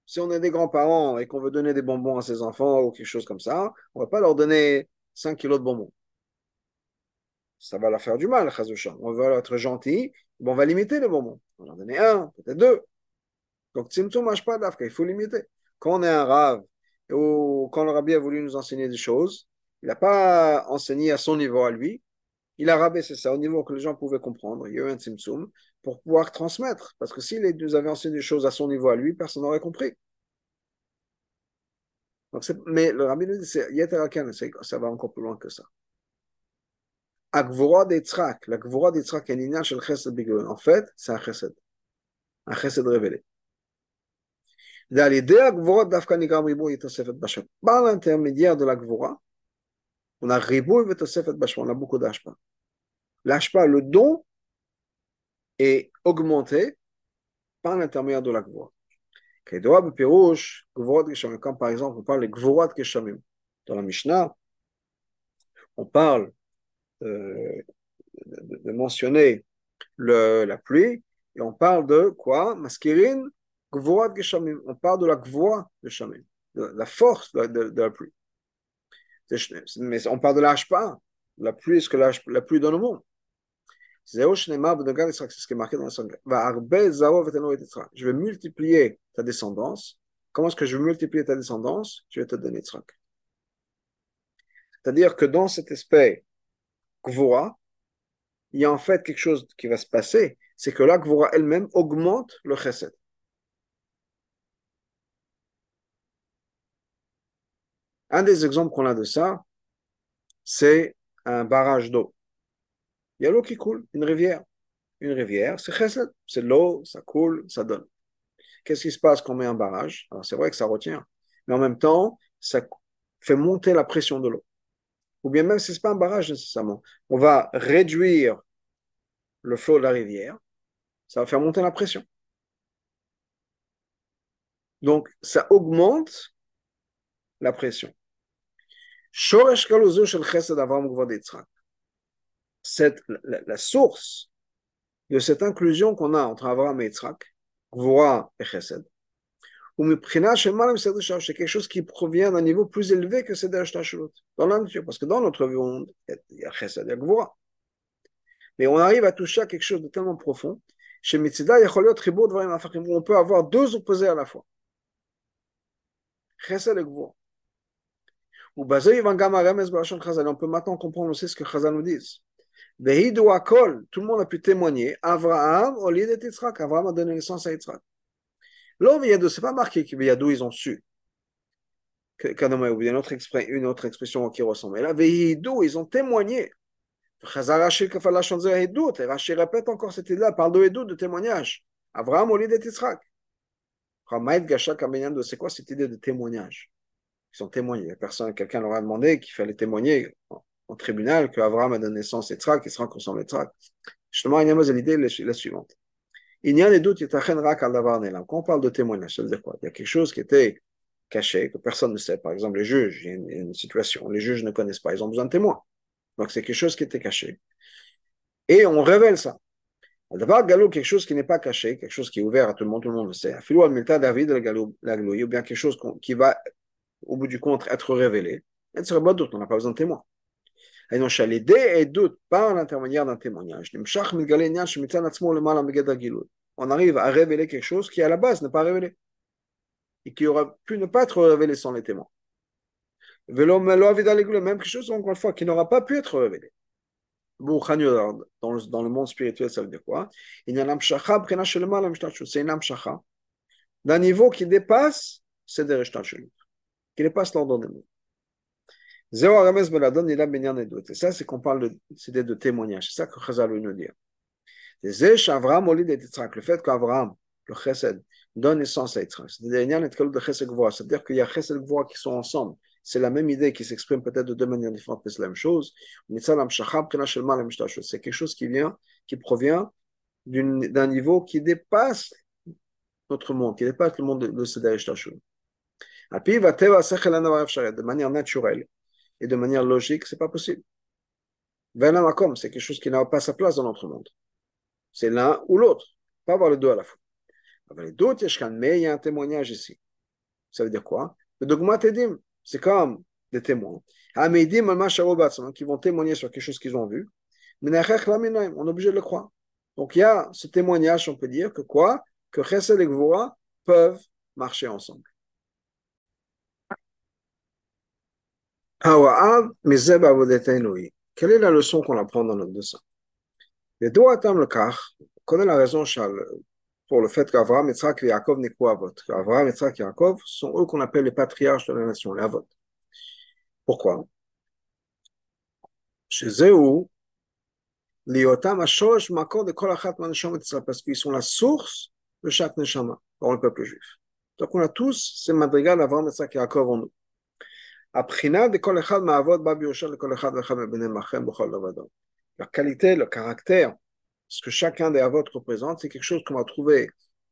Si on est des grands-parents et qu'on veut donner des bonbons à ses enfants ou quelque chose comme ça, on ne va pas leur donner 5 kilos de bonbons. Ça va leur faire du mal, On veut être gentil, on va limiter les bonbons. On va leur donner un, peut-être deux. Donc, Tzimtzum pas d'Afka, il faut limiter. Quand on est un rave, ou quand le rabbi a voulu nous enseigner des choses, il n'a pas enseigné à son niveau à lui, il a rabaissé ça au niveau que les gens pouvaient comprendre. Il y pour pouvoir transmettre. Parce que s'il nous avait enseigné des choses à son niveau à lui, personne n'aurait compris. Mais le rabbi nous dit, ça va encore plus loin que ça. La. En fait, c'est un chesed. Un chesed révélé. Par l'intermédiaire de la Gvora, on a et on a beaucoup d'ashpa. L'ashpa, le don, est augmenté par l'intermédiaire de la Gvora. Comme par exemple, on parle de Gvorat Geshamim. Dans la Mishnah, on parle euh, de, mentionner la pluie et on parle de quoi Maskirin Gvorat. On parle de la Gvoa de Shamim, de la force de, la pluie. Mais on parle de l'Ashpa, la pluie, ce que la, pluie donne au monde. C'est ce qui est marqué dans la. Je vais multiplier ta descendance. Comment est-ce que je vais multiplier ta descendance? Je vais te donner Tzrak. C'est-à-dire que dans cet aspect Gvura, il y a en fait quelque chose qui va se passer, c'est que la Gvura elle-même augmente le chesed. Un des exemples qu'on a de ça, c'est un barrage d'eau. Il y a l'eau qui coule, une rivière. Une rivière, c'est l'eau, ça coule, ça donne. Qu'est-ce qui se passe quand on met un barrage? Alors c'est vrai que ça retient, mais en même temps, ça fait monter la pression de l'eau. Ou bien même si ce n'est pas un barrage nécessairement, on va réduire le flot de la rivière, ça va faire monter la pression. Donc ça augmente la pression cette, la, source de cette inclusion qu'on a entre Avraham et Yitzhak, Gvora et Chesed, c'est quelque chose qui provient d'un niveau plus élevé que Seder Shtashlut, dans la nature, parce que dans notre monde, il y a Chesed et Gvora. Mais on arrive à toucher à quelque chose de tellement profond, chez Mitzida, on peut avoir deux opposés à la fois. Chesed et Gvora. On peut maintenant comprendre aussi ce que Chazal nous dit. Tout le monde a pu témoigner. Abraham, au lieu d'être Yitzhak, Abraham a donné naissance à Yitzhak. Là, c'est pas marqué que Yadou, ils ont su. Une autre, une autre expression qui ressemble. Et là, Vehidou, ils ont témoigné. Chazal Rachid répète encore cette idée-là, parle de Hidou, de témoignage. Abraham, au lieu d'être Yitzhak. C'est quoi cette idée de témoignage? Ils ont témoigné. Personne, quelqu'un leur a demandé qu'il fallait témoigner au tribunal qu'Abraham a donné naissance à Yitzhak, Yitzhak ressemble à Yitzhak. Justement, il y a l'idée la suivante. Il y a des doutes, quand on parle de témoignage, ça veut dire quoi? Il y a quelque chose qui était caché, que personne ne sait. Par exemple, les juges, il y a une, situation, les juges ne connaissent pas, ils ont besoin de témoins. Donc c'est quelque chose qui était caché. Et on révèle ça. D'abord, galou, quelque chose qui n'est pas caché, quelque chose qui est ouvert à tout le monde, tout le monde le sait. Al David, ou bien quelque chose qui va, au bout du compte, être révélé. On n'a pas besoin de témoins. Et doute par l'intermédiaire d'un témoignage. on arrive à révéler quelque chose qui à la base n'est pas révélé et qui aurait pu ne pas être révélé sans les témoins. Même chose, encore une fois, qui n'aura pas pu être révélé. Dans le, monde spirituel, ça veut dire quoi? Il y a une d'un niveau qui dépasse c'est des qui dépasse l'ordre des mots. Et ça, c'est qu'on parle de, c'est de. C'est ça que Chazal veut nous dire. Le fait qu'Abraham, le chesed, donne naissance à Yitzhak. C'est-à-dire qu'il y a chesed et qui sont ensemble. C'est la même idée qui s'exprime peut-être de deux manières différentes, mais c'est la même chose. C'est quelque chose qui vient, qui provient d'un niveau qui dépasse notre monde, qui dépasse le monde de, de De manière naturelle et de manière logique, c'est pas possible. c'est quelque chose qui n'a pas sa place dans notre monde. C'est l'un ou l'autre, pas avoir les deux à la fois. Mais il y a un témoignage ici. Ça veut dire quoi? Le dogma tedim, c'est comme des témoins. qui vont témoigner sur quelque chose qu'ils ont vu. On est obligé de le croire. Donc il y a ce témoignage, on peut dire que quoi? Que Chesed et Gvora peuvent marcher ensemble. Quelle est la leçon qu'on apprend dans notre dessin? Les deux le car, on connaît la raison, pour le fait qu'Avraham, Yitzhak et Yaakov n'est pas Avot. Avraham, Yitzhak et Yaakov sont eux qu'on appelle les patriarches de la nation, les Avot. Pourquoi? Chez eux, Liotam Ashosh Makor de Kolachat Manasham parce qu'ils sont la source de chaque Neshama dans le peuple juif. Donc on a tous ces madrigales d'Avraham, Yitzhak et Yaakov en nous. La qualité, le caractère, ce que chacun des avots représente, c'est quelque chose qu'on va trouver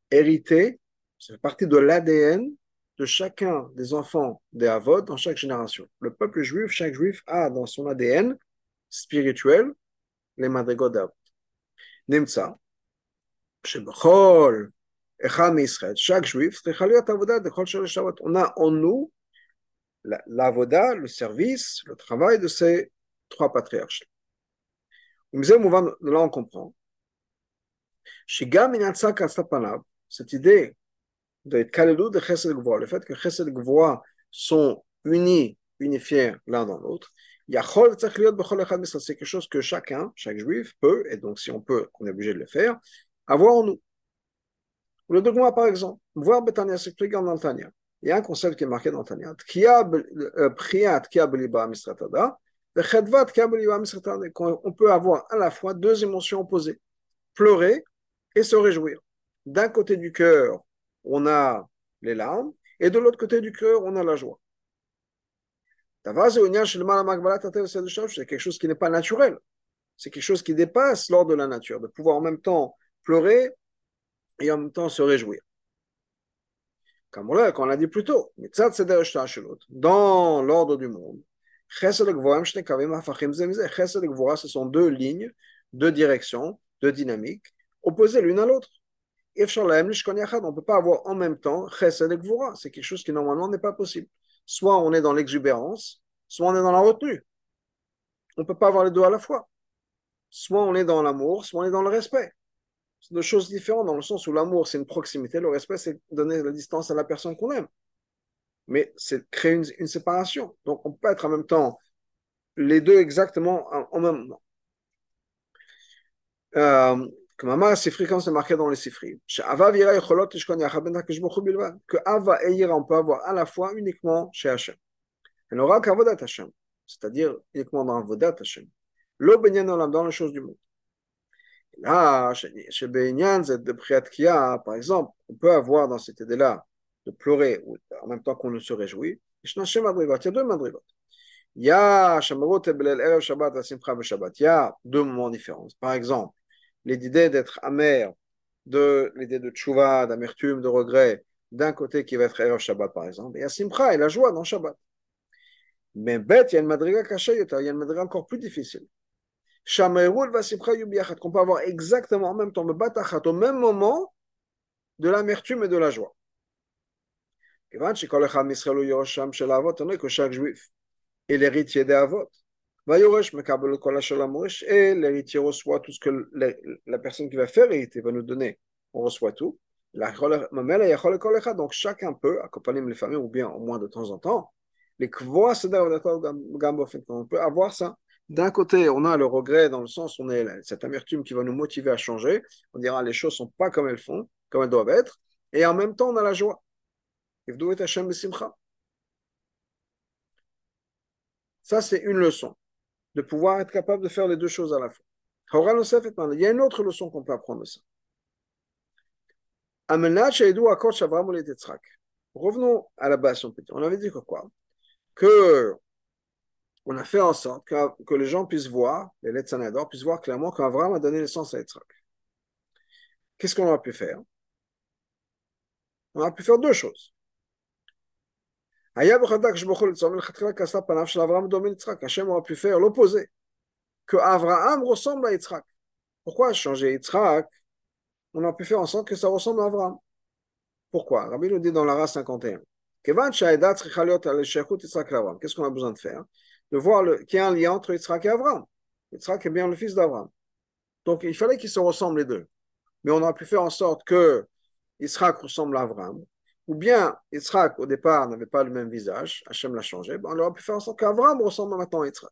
hérité, ça fait partie de l'ADN de chacun des enfants des avots dans chaque génération. Le peuple juif, chaque juif a dans son ADN spirituel les madrigaux d'avot. Nimtza, chaque juif, on a en nous l'avoda, le service, le travail de ces trois patriarches. Là, on comprend. Cette idée de de Chesed Gvoa, le fait que Chesed Gvoa sont unis, unifiés l'un dans l'autre, c'est quelque chose que chacun, chaque juif peut, et donc si on peut, on est obligé de le faire, avoir en nous. Le dogma, par exemple, voir Betania s'explique dans le Tania il y a un concept qui est marqué dans Tanya. On peut avoir à la fois deux émotions opposées, pleurer et se réjouir. D'un côté du cœur, on a les larmes, et de l'autre côté du cœur, on a la joie. C'est quelque chose qui n'est pas naturel. C'est quelque chose qui dépasse l'ordre de la nature, de pouvoir en même temps pleurer et en même temps se réjouir. Comme on l'a dit plus tôt, dans l'ordre du monde, ce sont deux lignes, deux directions, deux dynamiques, opposées l'une à l'autre. On ne peut pas avoir en même temps Chesed et C'est quelque chose qui normalement n'est pas possible. Soit on est dans l'exubérance, soit on est dans la retenue. On ne peut pas avoir les deux à la fois. Soit on est dans l'amour, soit on est dans le respect deux choses différentes dans le sens où l'amour, c'est une proximité, le respect, c'est donner la distance à la personne qu'on aime. Mais c'est créer une, séparation. Donc, on peut être en même temps les deux exactement en, même temps. Euh, comme Amar Sifri, comme c'est marqué dans les Sifri, que Ava et Yira, on peut avoir à la fois uniquement chez Hachem. Et n'aura qu'Avodat Hachem, c'est-à-dire uniquement dans Avodat Hachem. Le dans les choses du monde. Là, chez Beignan, de par exemple, on peut avoir dans cette idée-là de pleurer en même temps qu'on ne se réjouit. Il y a deux madrigot. Il y a deux moments différents. Par exemple, l'idée d'être amer, de l'idée de tchouva, d'amertume, de regret, d'un côté qui va être Erev Shabbat par exemple, et à Simcha et la joie dans Shabbat. Mais bête, il y a une madriga cachée, il y a une madriga encore plus difficile qu'on peut avoir exactement en même temps, au même moment, de l'amertume et de la joie. que chaque juif est l'héritier des Avot. Et l'héritier reçoit tout ce que la personne qui va faire hériter va nous donner on reçoit tout. Donc chacun peut, accompagner les familles, ou bien au moins de temps en temps, les on peut avoir ça. D'un côté, on a le regret dans le sens où on est cette amertume qui va nous motiver à changer. On dira les choses sont pas comme elles font, comme elles doivent être. Et en même temps, on a la joie. Ça, c'est une leçon, de pouvoir être capable de faire les deux choses à la fois. Il y a une autre leçon qu'on peut apprendre de ça. Revenons à la base, on avait dit quoi? Que on a fait en sorte que, les gens puissent voir, les Letsanador puissent voir clairement qu'Abraham a donné naissance à Yitzhak. Qu'est-ce qu'on a pu faire? On a pu faire deux choses. Hachem aurait pu faire l'opposé, que Abraham ressemble à Yitzhak. Pourquoi changer Yitzhak? On a pu faire en sorte que ça ressemble à Abraham. Pourquoi? Rabbi nous dit dans la race 51. Qu'est-ce qu'on a besoin de faire? De voir qu'il y a un lien entre Yitzhak et Abraham. Yitzhak est bien le fils d'Abraham. Donc il fallait qu'ils se ressemblent les deux. Mais on a pu faire en sorte que Yitzhak ressemble à Abraham. Ou bien Yitzhak au départ n'avait pas le même visage, Hachem l'a changé. on aurait pu faire en sorte qu'Abraham ressemble maintenant à Yitzhak.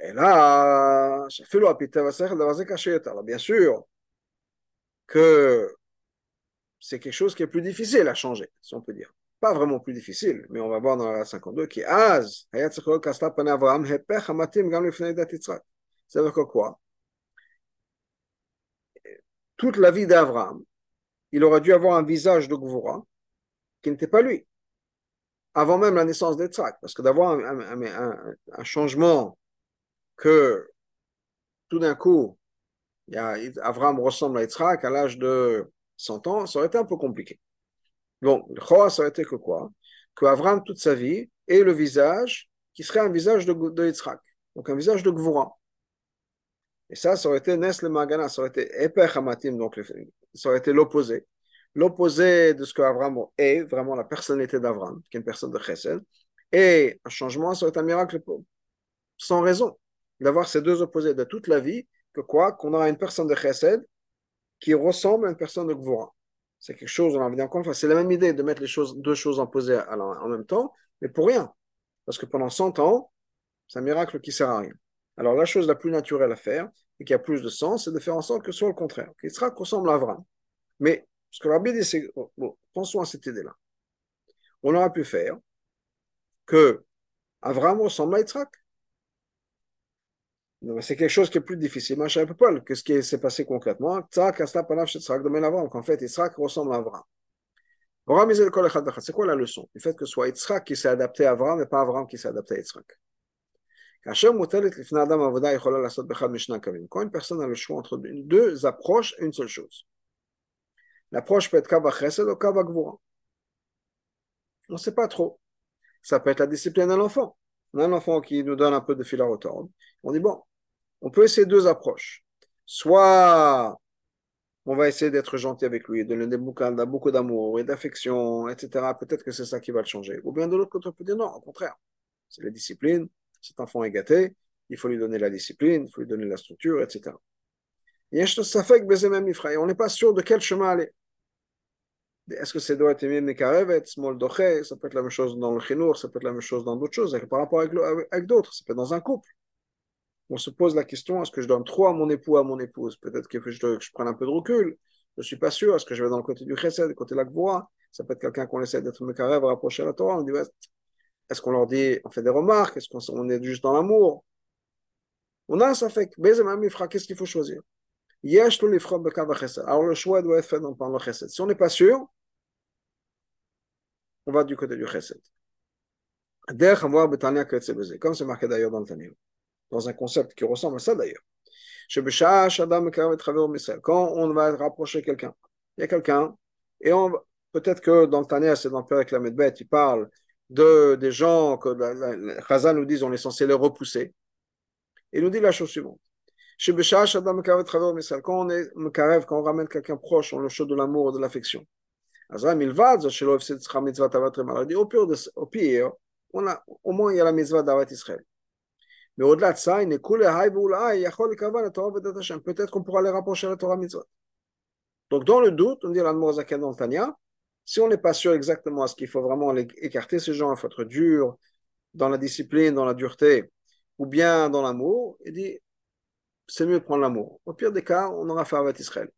Et là, bien sûr, que c'est quelque chose qui est plus difficile à changer, si on peut dire. Pas vraiment plus difficile, mais on va voir dans la 52 qui Az, ça veut dire quoi? Toute la vie d'Abraham, il aurait dû avoir un visage de Gvura qui n'était pas lui, avant même la naissance d'Etzrak, parce que d'avoir un, changement que tout d'un coup Avram ressemble à Yitzhak à l'âge de 100 ans, ça aurait été un peu compliqué. Bon, le Choa, ça aurait été que quoi? Que Avram, toute sa vie, ait le visage qui serait un visage de, de Yitzhak, donc un visage de Gvura. Et ça, ça aurait été Nes le Magana, ça aurait été Eper Hamatim, donc ça aurait été l'opposé. L'opposé de ce qu'Avram est, vraiment la personnalité d'Avram, qui est une personne de Chesed. Et un changement, ça aurait été un miracle sans raison d'avoir ces deux opposés de toute la vie que quoi? Qu'on a une personne de chesed qui ressemble à une personne de gvura. C'est quelque chose, on a envie encore c'est la même idée de mettre les choses, deux choses opposées en même temps, mais pour rien. Parce que pendant 100 ans, c'est un miracle qui sert à rien. Alors la chose la plus naturelle à faire, et qui a plus de sens, c'est de faire en sorte que ce soit le contraire, qu'il sera ressemble à Avram. Mais ce que Rabbi dit, c'est, bon, pensons à cette idée-là. On aurait pu faire que Avram ressemble à Yitzhak. C'est quelque chose qui est plus difficile. Moi, je pas ce qui s'est passé concrètement. Donc, en fait, Yitzhak ressemble à Avram. C'est quoi la leçon? Le fait que ce soit Yitzhak qui s'est adapté à Avram et pas Avram qui s'est adapté à Yitzhak. Quand une personne a le choix entre deux approches, une seule chose. L'approche peut être Kava Chesed ou Gvura. On ne sait pas trop. Ça peut être la discipline de l'enfant. On a un enfant qui nous donne un peu de fil à retordre. On dit, bon, on peut essayer deux approches. Soit on va essayer d'être gentil avec lui, de lui donner beaucoup d'amour et d'affection, etc. Peut-être que c'est ça qui va le changer. Ou bien de l'autre côté, on peut dire non, au contraire. C'est la discipline. Cet enfant est gâté. Il faut lui donner la discipline, il faut lui donner la structure, etc. Ça fait que on n'est pas sûr de quel chemin aller. Est-ce que c'est doit être Mekarevet, Doché, ça peut être la même chose dans le Chinour, ça peut être la même chose dans d'autres choses, par rapport avec d'autres, ça peut être dans un couple on se pose la question est-ce que je donne trop à mon époux, à mon épouse? Peut-être que je, je prenne un peu de recul. Je ne suis pas sûr. Est-ce que je vais dans le côté du chesed, du côté de la gvoa? Ça peut être quelqu'un qu'on essaie d'être va rapprocher à la Torah. On dit est-ce qu'on leur dit, on fait des remarques? Est-ce qu'on est juste dans l'amour? On a ça fait. Qu'est-ce qu'il faut choisir? Alors le choix doit être fait dans le chesed. Si on n'est pas sûr, on va du côté du chesed. Comme c'est marqué d'ailleurs dans le Tania dans un concept qui ressemble à ça d'ailleurs. Quand on va rapprocher quelqu'un, il y a quelqu'un, et on peut-être que dans le Tania, c'est dans le Père la bête, il parle de, des gens que Chazal nous dit on est censé les repousser. Il nous dit la chose suivante. Quand on est quand on ramène quelqu'un proche, on le chaud de l'amour et de l'affection. Au pire, on a, au moins il y a la mitzvah d'Avat Israël. Mais au-delà de ça, il Peut-être qu'on pourra les rapprocher à la Torah mitzvot. Donc, dans le doute, on dit l'Anmorazaken dans le Tanya, si on n'est pas sûr exactement à ce qu'il faut vraiment écarter ces gens, il faut être dur dans la discipline, dans la dureté, ou bien dans l'amour, il dit c'est mieux prendre l'amour. Au pire des cas, on aura fait avec Israël.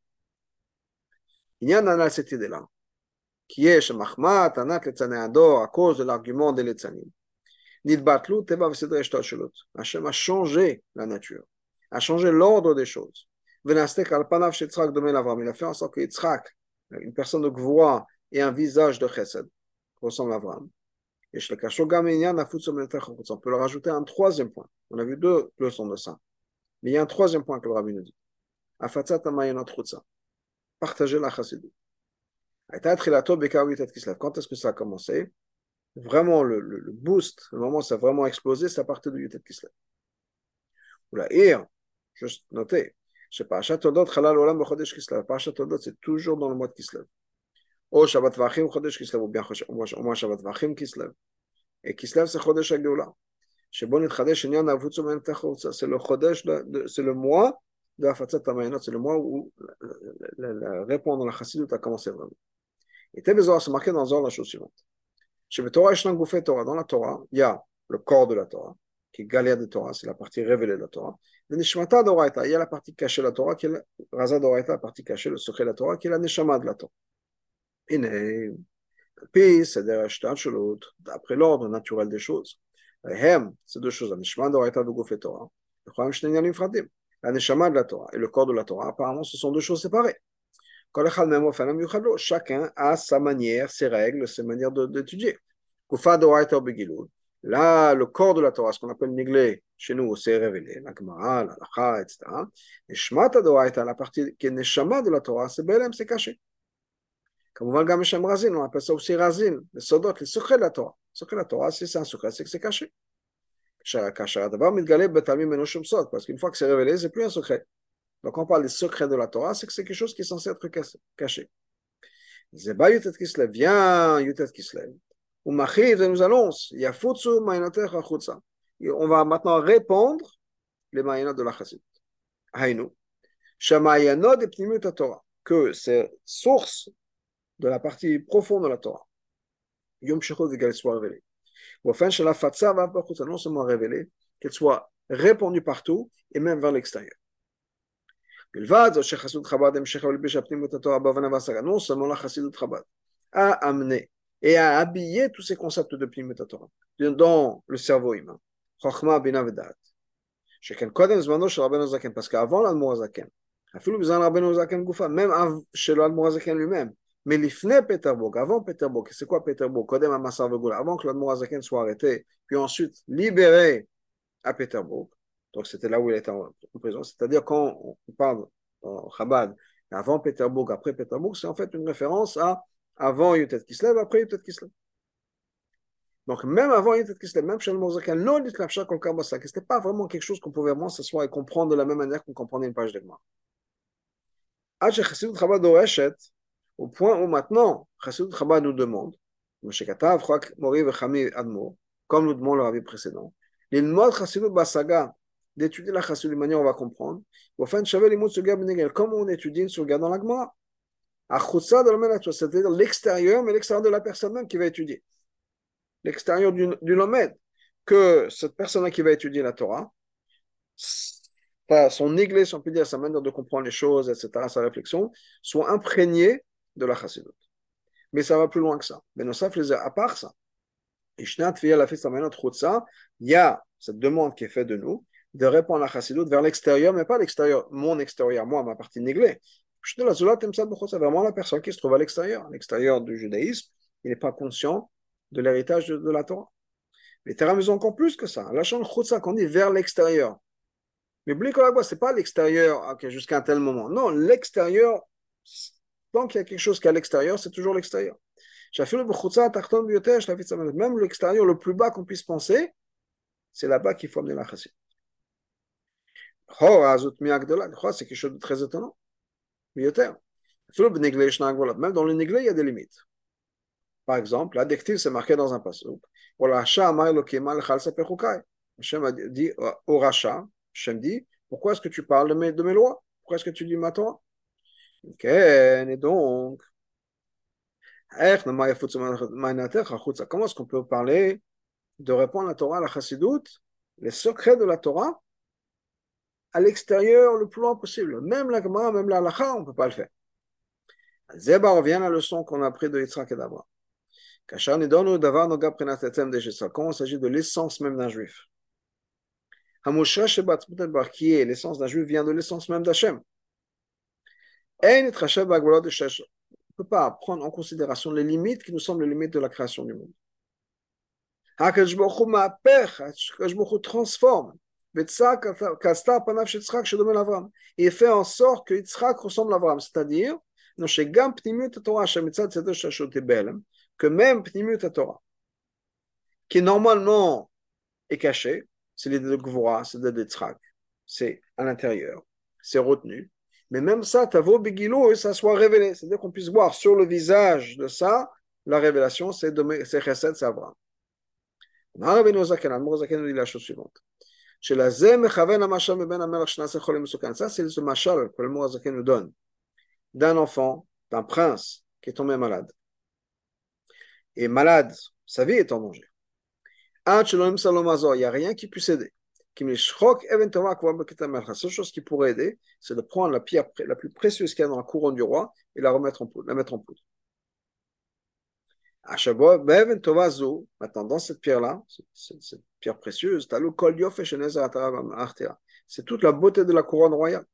Il y a cette idée-là, qui est chez Mahmat, Anat Ador, à cause de l'argument des Letzanim. Hachem a changé la nature, a changé l'ordre des choses. Il a fait en sorte que Yitzhak, une personne de voix et un visage de chesed, ressemble à Avram. Et on peut le rajouter un troisième point. On a vu deux leçons de ça. Mais il y a un troisième point que le rabbi nous dit. Partager la chassidut. Quand est-ce que ça a commencé? Vraiment, le, le, boost, le moment où ça a vraiment explosé, c'est à partir de Yutet Kislev. Ou la Ir, juste noter, c'est Parashat Todot, Chalal Olam Chodesh Kislev. Parashat Todot, c'est toujours dans le mois de Kislev. Ou Shabbat Vachim Chodesh Kislev, ou bien au Shabbat Vachim Kislev. Et Kislev, c'est Chodesh Agdoula. C'est le Chodesh, c'est le mois de la Fatzat Tamayinot, c'est le mois où la réponse à la Chassidut a commencé vraiment. Et Tebezor, c'est marqué dans Zor la chose suivante. Dans la Torah, il y a le corps de la Torah, qui est Galia de Torah, c'est la partie révélée de la Torah. Il y a la partie cachée de la Torah, qui est le Raza d'Oraita, la partie cachée, le secret de la Torah, qui est la Neshama de la Torah. Et puis, c'est des l'autre, d'après l'ordre naturel des choses. Hem, ces deux choses, la Neshama d'Oraita de Torah, la Neshama de la Torah et le corps de la Torah, apparemment, ce sont deux choses séparées. Chacun a sa manière, ses règles, ses manières d'étudier. Là, le corps de la Torah, ce qu'on appelle Niglé, chez nous, c'est révélé, la Gemara, la Lacha, etc. Et Shmata Doraita, la partie qui est Neshama de la Torah, c'est Belem, c'est caché. Comme on va le Shem Razin, on appelle ça aussi Razin, les Sodot, les secrets de la Torah. Le secret de la Torah, c'est un secret, c'est que c'est caché. Parce qu'une fois que c'est révélé, c'est plus un secret. Donc, on parle des secrets de la Torah, c'est que c'est quelque chose qui est censé être caché. Kislev, viens Yutet Kislev. Ou Machiv, nous annonce, Yafutsu Maïnater Achutsa. On va maintenant répondre les Maïnot de la Chassid. Haïnu. Shamayanot et Pnimut Torah. Que c'est source de la partie profonde de la Torah. Yom Shechot et qu'elle soit révélée. Ou enfin, Shala Fatsa va non seulement révélée, qu'elle soit répandue partout et même vers l'extérieur. בלבד זאת שחסידות חב"ד המשיכה ולבישה פנימות התורה בהבנה והשגה. Non seulement la חסידות חב"ד a amené et a habillé tous ces concepts de פנימות התורה dans le cerveau humain. חוכמה, בינה ודעת. שכן קודם זמנו של רבנו זקן, parce qu'avant l'amour הזקן, אפילו בזמן רבנו זקן גופה, même של האדמו"ר הזקן lui-même, mais לפני פטרבורג, avant פטרבורג, c'est quoi פטרבורג? קודם המסר וגולה, avant que l'amour הזקן soit arrêté, puis ensuite libéré à Pétersbourg, donc c'était là où il était en, prison. C'est-à-dire quand on parle en Chabad, avant Péterbourg, après Péterbourg, c'est en fait une référence à avant Yutet Kislev, après Yutet Kislev. Donc même avant Yutet Kislev, même le Mozakan, non dit que c'était pas vraiment quelque chose qu'on pouvait vraiment s'asseoir et comprendre de la même manière qu'on comprenait une page d'Egmar. Au point où maintenant, Chassidut Chabad nous demande, comme nous demande le rabbi précédent, l'ilmod Chassidut Basaga, d'étudier la chassidut de manière on va comprendre. Comme on étudie une suga dans la Gemara. C'est-à-dire l'extérieur, mais l'extérieur de la personne même qui va étudier. L'extérieur du, du lomède. Que cette personne qui va étudier la Torah, son église, on peut sa manière de comprendre les choses, etc., sa réflexion, soit imprégné de la chassidut. Mais ça va plus loin que ça. Mais à part ça, il y a cette demande qui est faite de nous, de répondre à la chassidoute vers l'extérieur, mais pas l'extérieur, mon extérieur, moi, ma partie néglée. C'est vraiment la personne qui se trouve à l'extérieur, à l'extérieur du judaïsme, il n'est pas conscient de l'héritage de, la Torah. Les terrains encore plus que ça. La chambre ça qu'on dit vers l'extérieur. Mais ce c'est pas l'extérieur jusqu'à un tel moment. Non, l'extérieur, tant qu'il y a quelque chose qui est à l'extérieur, c'est toujours l'extérieur. Même l'extérieur le plus bas qu'on puisse penser, c'est là-bas qu'il faut amener la chassidut. C'est quelque chose de très étonnant. Même dans le néglé, il y a des limites. Par exemple, l'adjectif, c'est marqué dans un passage. Hashem a dit au rachat, dit, pourquoi est-ce que tu parles de mes, lois? Pourquoi est-ce que tu dis ma Torah? Ok, et donc, comment est-ce qu'on peut parler de répondre à la Torah, à la Chassidut, les secrets de la Torah, à l'extérieur le plus loin possible. Même la Gemara, même la Lacha, on ne peut pas le faire. Zeba revient à la leçon qu'on a appris de Yitzhak et d'Abraham. Quand il s'agit de l'essence même d'un juif? Qui est l'essence d'un juif vient de l'essence même d'Hachem. On ne peut pas prendre en considération les limites qui nous semblent les limites de la création du monde. Hakadosh transforme. Il fait en sorte que Yitzhak ressemble à Avram, c'est-à-dire que même Pnimut Torah, qui normalement est caché, c'est l'idée de Gvora, c'est l'idée de Yitzhak, c'est à l'intérieur, c'est retenu, mais même ça, Tavo Begilo, ça soit révélé, c'est-à-dire qu'on puisse voir sur le visage de ça, la révélation, c'est Chesed, c'est Avram. Ben ça, c'est ce machal que le Mourazaken nous donne d'un enfant, d'un prince qui est tombé malade. Et malade, sa vie est en danger. Il n'y a rien qui puisse aider. La seule chose qui pourrait aider, c'est de prendre la pierre la plus précieuse qu'il y a dans la couronne du roi et la remettre en poudre, la mettre en poudre. Maintenant, dans cette pierre-là, précieuse, c'est toute la beauté de la couronne royale.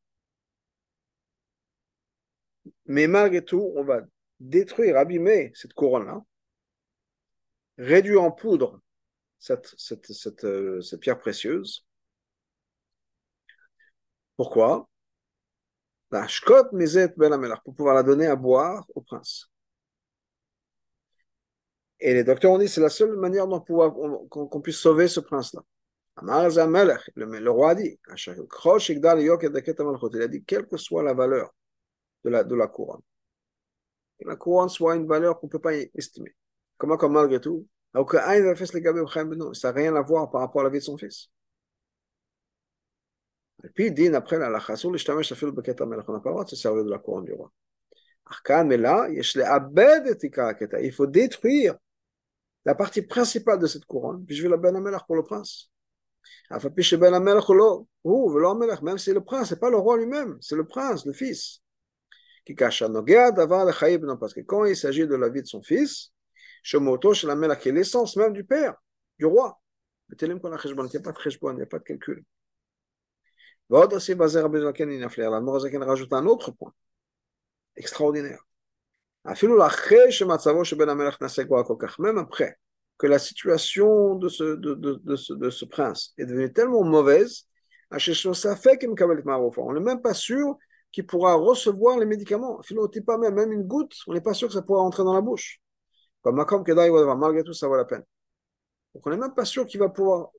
Mais malgré tout, on va détruire, abîmer cette couronne-là, réduire en poudre cette, cette, cette, euh, cette pierre précieuse. Pourquoi? Pour pouvoir la donner à boire au prince. Et les docteurs ont dit c'est la seule manière dont qu'on puisse sauver ce prince-là. Le, roi a dit, il a dit, quelle que soit la valeur de la, de la couronne, que la couronne soit une valeur qu'on ne peut pas estimer. Comment, comme malgré tout, ça n'a rien à voir par rapport à la vie de son fils. Et puis, dit après la lacha, on n'a pas la couronne il faut détruire la partie principale de cette couronne, puis je vais la ben pour le prince. Ben même si le prince, ce n'est pas le roi lui-même, c'est le prince, le fils. Parce que quand il s'agit de la vie de son fils, qui est l'essence même du père, du roi. Il n'y a pas de cheshbon, il n'y a pas de calcul. La rajoute un autre point extraordinaire. Même après que la situation de ce, de, de, ce, prince est devenue tellement mauvaise, on n'est même pas sûr qu'il pourra recevoir les médicaments. Pas même, une goutte, on n'est pas sûr que ça pourra entrer dans la bouche. Comme malgré tout, ça vaut la peine. Donc on n'est même pas sûr qu'il va pouvoir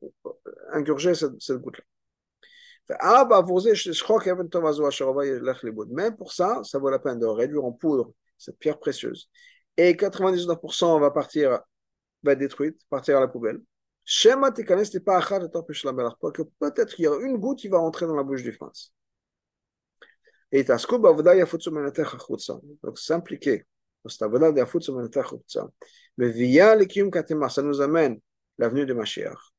ingurger cette, cette goutte-là. Même pour ça, ça vaut la peine de réduire en poudre cette pierre précieuse. Et 99% va partir, va être détruite, partir à la poubelle. Shema Tikanes n'est pas Achad que peut-être qu'il y a une goutte qui va entrer dans la bouche du prince. Et Achutsa. Donc s'impliquer. Mais via ça nous amène l'avenue de Mashiach.